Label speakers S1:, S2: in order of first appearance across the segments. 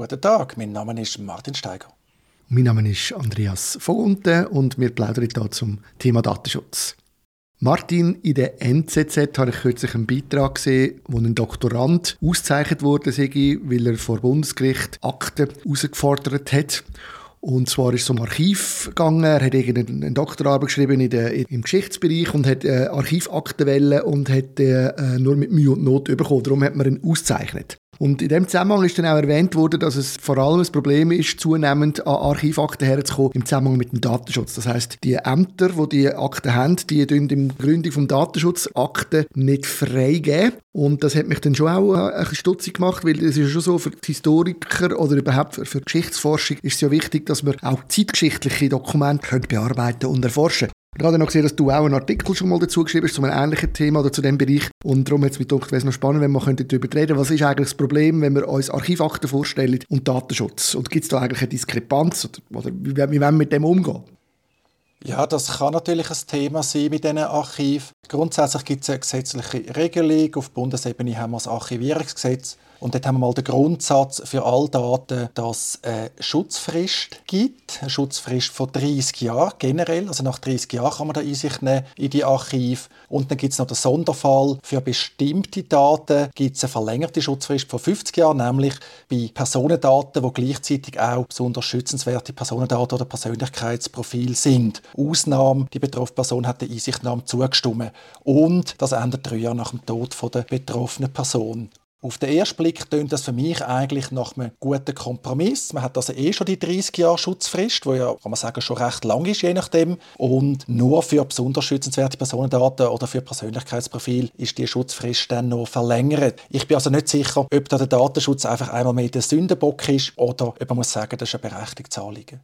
S1: Guten Tag, mein Name ist Martin Steiger.
S2: Mein Name ist Andreas Vogunten und wir plaudern hier zum Thema Datenschutz. Martin, in der NZZ habe ich kürzlich einen Beitrag gesehen, wo ein Doktorand ausgezeichnet wurde, weil er vor Bundesgericht Akten herausgefordert hat. Und zwar ist es um Archiv gegangen. Er hat irgendeine Doktorarbeit geschrieben in der, im Geschichtsbereich und hat äh, Archivakten und hat äh, nur mit Mühe und Not bekommen. Darum hat man ihn ausgezeichnet. Und in dem Zusammenhang ist dann auch erwähnt worden, dass es vor allem ein Problem ist, zunehmend an Archivakten herzukommen im Zusammenhang mit dem Datenschutz. Das heißt, die Ämter, die die Akten haben, die tun im Gründung vom Datenschutz Akten nicht freigeben. Und das hat mich dann schon auch ein bisschen stutzig gemacht, weil es ist schon so, für die Historiker oder überhaupt für, für Geschichtsforschung ist es ja wichtig, dass man auch zeitgeschichtliche Dokumente bearbeiten und erforschen ich habe noch gesehen, dass du auch einen Artikel schon mal dazu geschrieben hast, zu einem ähnlichen Thema oder zu diesem Bereich. Und darum hat es mich gedacht, wäre es noch spannend, wenn wir darüber reden Was ist eigentlich das Problem, wenn wir uns Archivakten vorstellen und Datenschutz? Und gibt es da eigentlich eine Diskrepanz? Oder, oder wie, wie wollen wir mit dem umgehen?
S1: Ja, das kann natürlich ein Thema sein mit diesen Archiven. Grundsätzlich gibt es eine gesetzliche Regelung. Auf Bundesebene haben wir das Archivierungsgesetz. Und dort haben wir mal den Grundsatz für all Daten, dass es eine Schutzfrist gibt. Eine Schutzfrist von 30 Jahren generell. Also nach 30 Jahren kann man da Einsicht nehmen in die Archive. Und dann gibt es noch den Sonderfall. Für bestimmte Daten gibt es eine verlängerte Schutzfrist von 50 Jahren, nämlich bei Personendaten, die gleichzeitig auch besonders schützenswerte Personendaten oder Persönlichkeitsprofile sind. Ausnahme, die betroffene Person hat der Einsichtnahme zugestimmt. Und das endet drei Jahre nach dem Tod der betroffenen Person. Auf den ersten Blick tönt das für mich eigentlich nach einem guten Kompromiss. Man hat also eh schon die 30 Jahre Schutzfrist, wo ja, kann man sagen, schon recht lang ist, je nachdem. Und nur für besonders schützenswerte Personendaten oder für Persönlichkeitsprofil ist die Schutzfrist dann noch verlängert. Ich bin also nicht sicher, ob da der Datenschutz einfach einmal mehr der Sündenbock ist oder ob man muss sagen, das ist ein berechtigtes Anliegen.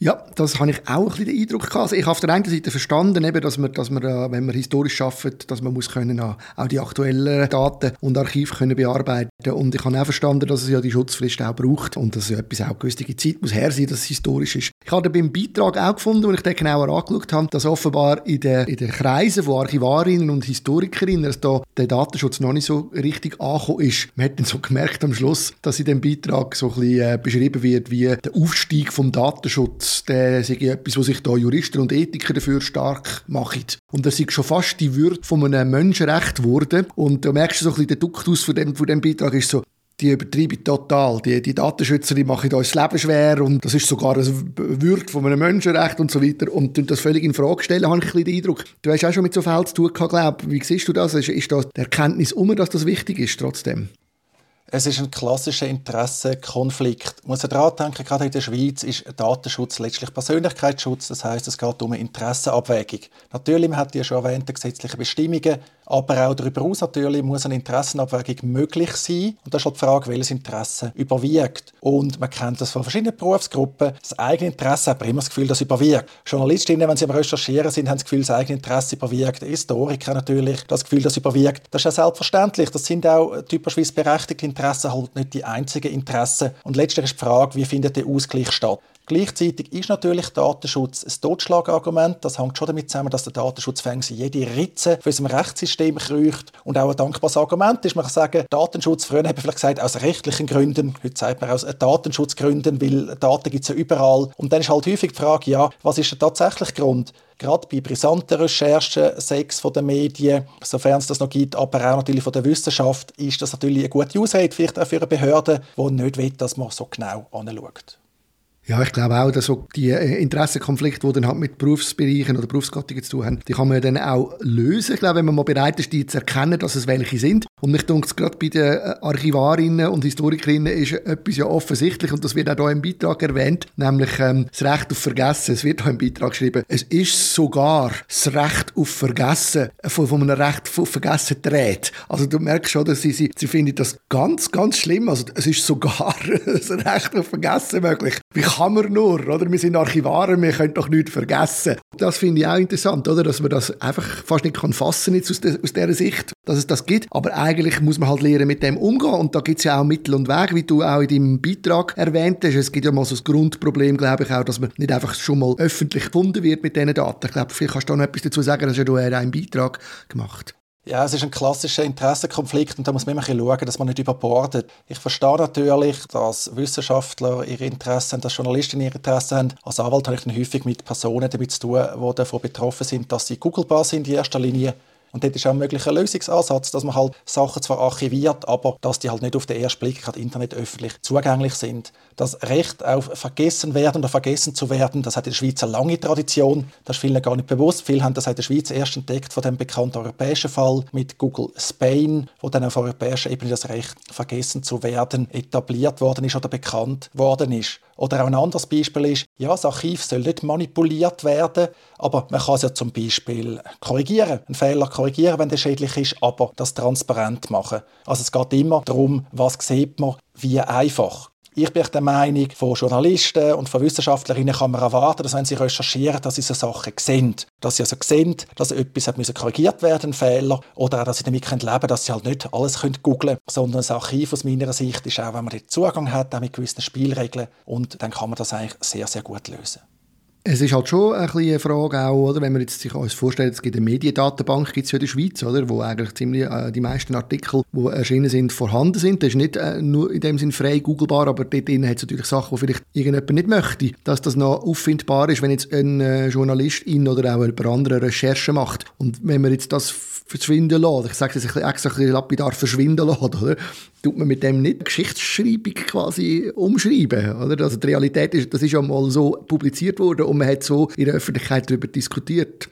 S2: Ja, das habe ich auch ein den Eindruck gehabt. Also ich habe auf der einen Seite verstanden, eben, dass man, dass man, äh, wenn man historisch arbeitet, dass man muss können auch die aktuellen Daten und Archive können bearbeiten und ich habe auch verstanden, dass es ja die Schutzfrist auch braucht und dass ja etwas auch gewisse Zeit muss her sein, dass es historisch ist. Ich habe beim Beitrag auch gefunden, als ich den genauer angeschaut habe, dass offenbar in den, in den Kreisen von Archivarinnen und Historikerinnen dass da der Datenschutz noch nicht so richtig angekommen ist. Man hat dann so gemerkt am Schluss, dass in dem Beitrag so ein bisschen äh, beschrieben wird, wie der Aufstieg vom Datenschutz der sei etwas, wo sich da Juristen und Ethiker dafür stark machen. Und das ist schon fast die Würde von einem Menschenrecht geworden. Und da merkst du so ein bisschen, der Duktus von dem, von dem Beitrag ist so, die übertreiben total. Die, die Datenschützer die machen uns das Leben schwer und das ist sogar ein Würde von einem Menschenrecht und so weiter. Und das völlig in Frage stellen, habe ich ein den Eindruck. Du hast auch schon mit so Fällen zu tun gehabt, glaube Wie siehst du das? Ist, ist da die Erkenntnis um, dass das wichtig ist trotzdem?
S1: Es ist ein klassischer Interessenkonflikt. Man muss daran denken, gerade in der Schweiz ist Datenschutz letztlich Persönlichkeitsschutz. Das heißt, es geht um eine Interessenabwägung. Natürlich, man hat ja schon erwähnt, gesetzliche Bestimmungen, aber auch darüber hinaus natürlich muss eine Interessenabwägung möglich sein. Und das ist halt die Frage, welches Interesse überwiegt. Und man kennt das von verschiedenen Berufsgruppen. Das eigene Interesse hat immer das Gefühl, das überwiegt. Journalistinnen, wenn sie am Recherchieren sind, haben das Gefühl, das eigene Interesse überwiegt. Historiker natürlich, das Gefühl, das überwiegt. Das ist ja selbstverständlich. Das sind auch typischerweise berechtigte Interessen, halt nicht die einzigen Interessen. Und letztlich ist die Frage, wie findet der Ausgleich statt? Gleichzeitig ist natürlich Datenschutz ein Totschlagargument. Das hängt schon damit zusammen, dass der Datenschutz jede Ritze für unserem Rechtssystem kreucht. Und auch ein dankbares Argument ist, man kann sagen, Datenschutz, früher hat man vielleicht gesagt, aus rechtlichen Gründen, heute sagt man aus Datenschutzgründen, weil Daten gibt es ja überall. Und dann ist halt häufig die Frage, ja, was ist der tatsächliche Grund? gerade bei brisanten Recherchen, Sex von den Medien, sofern es das noch gibt, aber auch natürlich von der Wissenschaft, ist das natürlich eine gute Ausrede, vielleicht auch für eine Behörde, die nicht will, dass man so genau anschaut.
S2: Ja, ich glaube auch, dass so die äh, Interessenkonflikte, die dann halt mit Berufsbereichen oder Berufsgattungen zu tun haben, die kann man dann auch lösen. Ich glaube, wenn man mal bereit ist, die zu erkennen, dass es welche sind. Und mich denke, gerade bei den äh, Archivarinnen und Historikerinnen ist etwas ja offensichtlich, und das wird auch hier im Beitrag erwähnt, nämlich ähm, das Recht auf Vergessen. Es wird hier im Beitrag geschrieben, es ist sogar das Recht auf Vergessen, äh, von, von einem Recht auf Vergessen dreht. Also du merkst schon, dass sie, sie, sie finden das ganz, ganz schlimm. Also es ist sogar das Recht auf Vergessen möglich. Wie kann man nur, oder? Wir sind Archivare, wir können doch nichts vergessen. Das finde ich auch interessant, oder? Dass man das einfach fast nicht kann fassen jetzt aus, de, aus dieser Sicht, dass es das gibt. Aber eigentlich muss man halt lernen, mit dem umgehen. Und da gibt es ja auch Mittel und Wege, wie du auch in deinem Beitrag erwähnt hast. Es gibt ja mal so das Grundproblem, glaube ich auch, dass man nicht einfach schon mal öffentlich gefunden wird mit diesen Daten. Ich glaube, vielleicht kannst du noch etwas dazu sagen, das hast ja du einen Beitrag gemacht.
S1: Ja, es ist ein klassischer Interessenkonflikt und da muss man immer schauen, dass man nicht überbordet. Ich verstehe natürlich, dass Wissenschaftler ihre Interessen haben, dass Journalisten ihre Interessen haben. Als Anwalt habe ich dann häufig mit Personen damit zu tun, die davon betroffen sind, dass sie googlebar sind in erster Linie und dort ist auch ein möglicher Lösungsansatz, dass man halt Sachen zwar archiviert, aber dass die halt nicht auf den ersten Blick gerade Internet öffentlich zugänglich sind. Das Recht auf vergessen werden oder vergessen zu werden, das hat in der Schweiz eine lange Tradition. Das ist vielen gar nicht bewusst. Viele haben das in der Schweiz erst entdeckt von dem bekannten europäischen Fall mit Google Spain, wo dann auf europäischer Ebene das Recht vergessen zu werden etabliert worden ist oder bekannt worden ist. Oder auch ein anderes Beispiel ist, ja, das Archiv soll nicht manipuliert werden, aber man kann es ja zum Beispiel korrigieren, einen Fehler korrigieren, wenn der schädlich ist, aber das transparent machen. Also es geht immer darum, was sieht man, wie einfach. Ich bin der Meinung, von Journalisten und von Wissenschaftlerinnen kann man erwarten, dass wenn sie recherchieren, dass sie so Sachen sehen. Dass sie also sehen, dass etwas hat korrigiert werden, ein Fehler, oder auch, dass sie damit leben können, dass sie halt nicht alles googeln können, sondern das Archiv aus meiner Sicht ist auch, wenn man den Zugang hat, auch mit gewissen Spielregeln, und dann kann man das eigentlich sehr, sehr gut lösen.
S2: Es ist halt schon ein eine Frage auch, oder, wenn man jetzt sich uns vorstellt, es gibt eine Mediendatenbank gibt's ja in der Schweiz, oder, wo eigentlich ziemlich äh, die meisten Artikel, die erschienen sind, vorhanden sind. Das ist nicht äh, nur in dem Sinn frei googelbar, aber dort drin hat es natürlich Sachen, die vielleicht irgendjemand nicht möchte, dass das noch auffindbar ist, wenn jetzt ein äh, Journalist in oder auch jemand andere Recherche macht. Und wenn man jetzt das verschwinden lässt, ich sage es jetzt extra ein bisschen lapidar, verschwinden lässt, oder? tut man mit dem nicht Geschichtsschreibung quasi umschreiben, oder? Also die Realität ist, das ist ja mal so publiziert worden und man hat so in der Öffentlichkeit darüber diskutiert.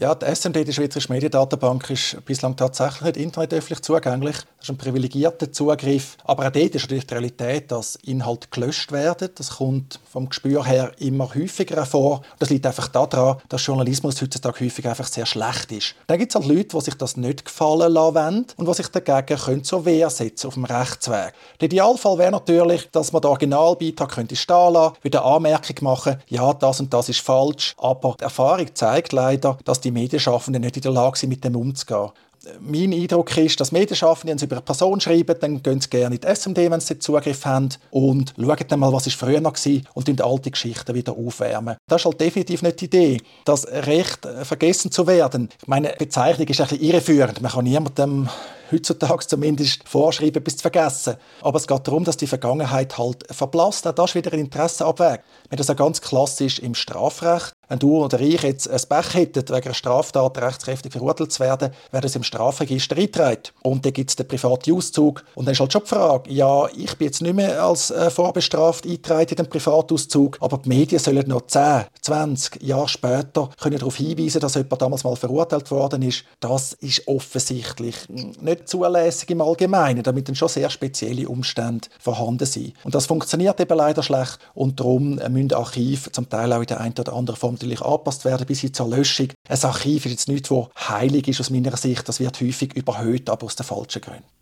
S1: Ja, die SMD, die Schweizerische Mediendatenbank, ist bislang tatsächlich nicht internetöffentlich zugänglich. Das ist ein privilegierter Zugriff. Aber auch dort ist natürlich die Realität, dass Inhalte gelöscht werden. Das kommt vom Gespür her immer häufiger vor. Das liegt einfach daran, dass Journalismus heutzutage häufig einfach sehr schlecht ist. Dann gibt es halt Leute, die sich das nicht gefallen lassen und die sich dagegen können zur Wehr setzen auf dem Rechtsweg. Der Idealfall wäre natürlich, dass man den Originalbeitrag könnte stehen lassen, wieder Anmerkung machen, ja, das und das ist falsch. Aber die Erfahrung zeigt leider, dass die die Medienschaffenden nicht in der Lage sind, mit dem umzugehen. Mein Eindruck ist, dass Medienschaffende, wenn sie über eine Person schreiben, dann gehen sie gerne in die SMD, wenn sie Zugriff haben und schauen dann mal, was ist früher noch war und die alte Geschichten wieder aufwärmen. Das ist halt definitiv nicht die Idee, das Recht äh, vergessen zu werden. Ich meine, Bezeichnung ist ein bisschen irreführend. Man kann niemandem heutzutage zumindest vorschreiben, bis zu vergessen. Aber es geht darum, dass die Vergangenheit halt verblasst. Auch das ist wieder ein Interessenabwäg. Wenn das ja ganz klassisch im Strafrecht. Wenn du oder ich jetzt ein Pech hätten, wegen einer Straftat rechtskräftig verurteilt zu werden, wäre das im Strafregister eingetragen. Und dann gibt es den privaten Auszug. Und dann ist halt schon die Frage, ja, ich bin jetzt nicht mehr als äh, vorbestraft eingetragen in den Privatauszug, aber die Medien sollen noch 10, 20 Jahre später können darauf hinweisen, dass jemand damals mal verurteilt worden ist. Das ist offensichtlich nicht nicht zulässig im Allgemeinen, damit dann schon sehr spezielle Umstände vorhanden sind. Und das funktioniert eben leider schlecht und darum müssen Archive zum Teil auch in der einen oder anderen Form natürlich angepasst werden bis hin zur Löschung. Ein Archiv ist jetzt nichts, das heilig ist aus meiner Sicht, das wird häufig überhöht, aber aus den falschen Gründen.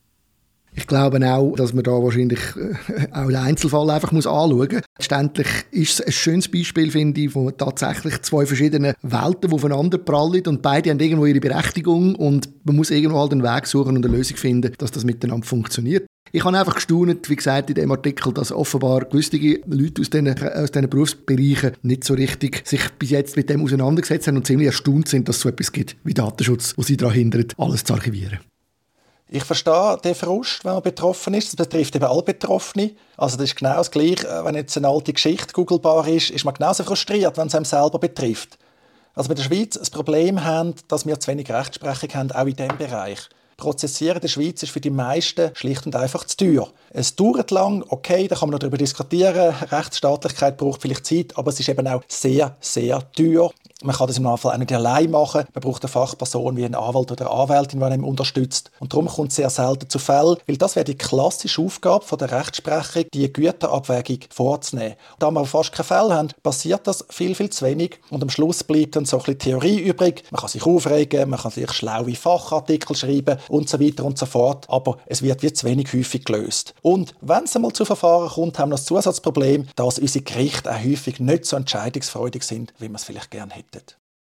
S2: Ich glaube auch, dass man da wahrscheinlich äh, auch den Einzelfall einfach muss anschauen muss. Letztendlich ist es ein schönes Beispiel, finde ich, von tatsächlich zwei verschiedenen Welten, die aufeinander prallen und beide haben irgendwo ihre Berechtigung und man muss irgendwo halt einen Weg suchen und eine Lösung finden, dass das miteinander funktioniert. Ich habe einfach gestaunt, wie gesagt, in dem Artikel, dass offenbar gewisse Leute aus diesen, aus diesen Berufsbereichen nicht so richtig sich bis jetzt mit dem auseinandergesetzt haben und ziemlich erstaunt sind, dass es so etwas gibt wie Datenschutz, wo sie daran hindert, alles zu archivieren.
S1: Ich verstehe den Frust, wenn man betroffen ist. Das betrifft eben alle Betroffene. Also das ist genau das Gleiche, äh, wenn jetzt eine alte Geschichte googelbar ist, ist man genauso frustriert, wenn es einem selber betrifft. Also bei der Schweiz das Problem haben, dass wir zu wenig Rechtsprechung haben, auch in diesem Bereich. Prozessieren in der Schweiz ist für die meisten schlicht und einfach zu teuer. Es dauert lang, okay, da kann man noch darüber diskutieren. Rechtsstaatlichkeit braucht vielleicht Zeit, aber es ist eben auch sehr, sehr teuer. Man kann das im Normalfall auch nicht allein machen. Man braucht eine Fachperson wie einen Anwalt oder eine Anwältin, die einem unterstützt. Und darum kommt es sehr selten zu Fällen, weil das wäre die klassische Aufgabe von der Rechtsprechung, die Güterabwägung vorzunehmen. Da wir fast keine Fälle haben, passiert das viel, viel zu wenig. Und am Schluss bleibt dann so ein bisschen Theorie übrig. Man kann sich aufregen, man kann sich schlaue Fachartikel schreiben und so weiter und so fort. Aber es wird wie zu wenig häufig gelöst. Und wenn es einmal zu Verfahren kommt, haben wir das Zusatzproblem, dass unsere Gerichte auch häufig nicht so entscheidungsfreudig sind, wie man es vielleicht gerne hätte.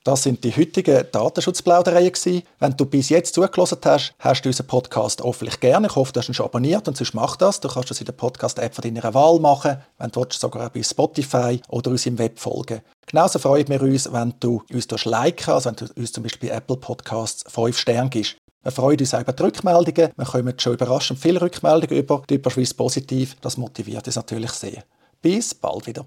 S1: Das sind die heutigen Datenschutzplaudereien gewesen. Wenn du bis jetzt zugelassen hast, hast du unseren Podcast hoffentlich gerne. Ich hoffe, du hast ihn schon abonniert und sonst mach das. Du kannst das in der Podcast-App von deiner Wahl machen, wenn du willst, sogar bei Spotify oder uns im Web folgen. Genauso freuen wir uns, wenn du uns liken, also wenn du uns zum Beispiel bei Apple Podcasts 5 Sterne gibst. Wir freuen uns auch über die Rückmeldungen. Wir kommen schon überraschend viele Rückmeldungen über. Die überschweiss positiv. Das motiviert uns natürlich sehr. Bis bald wieder.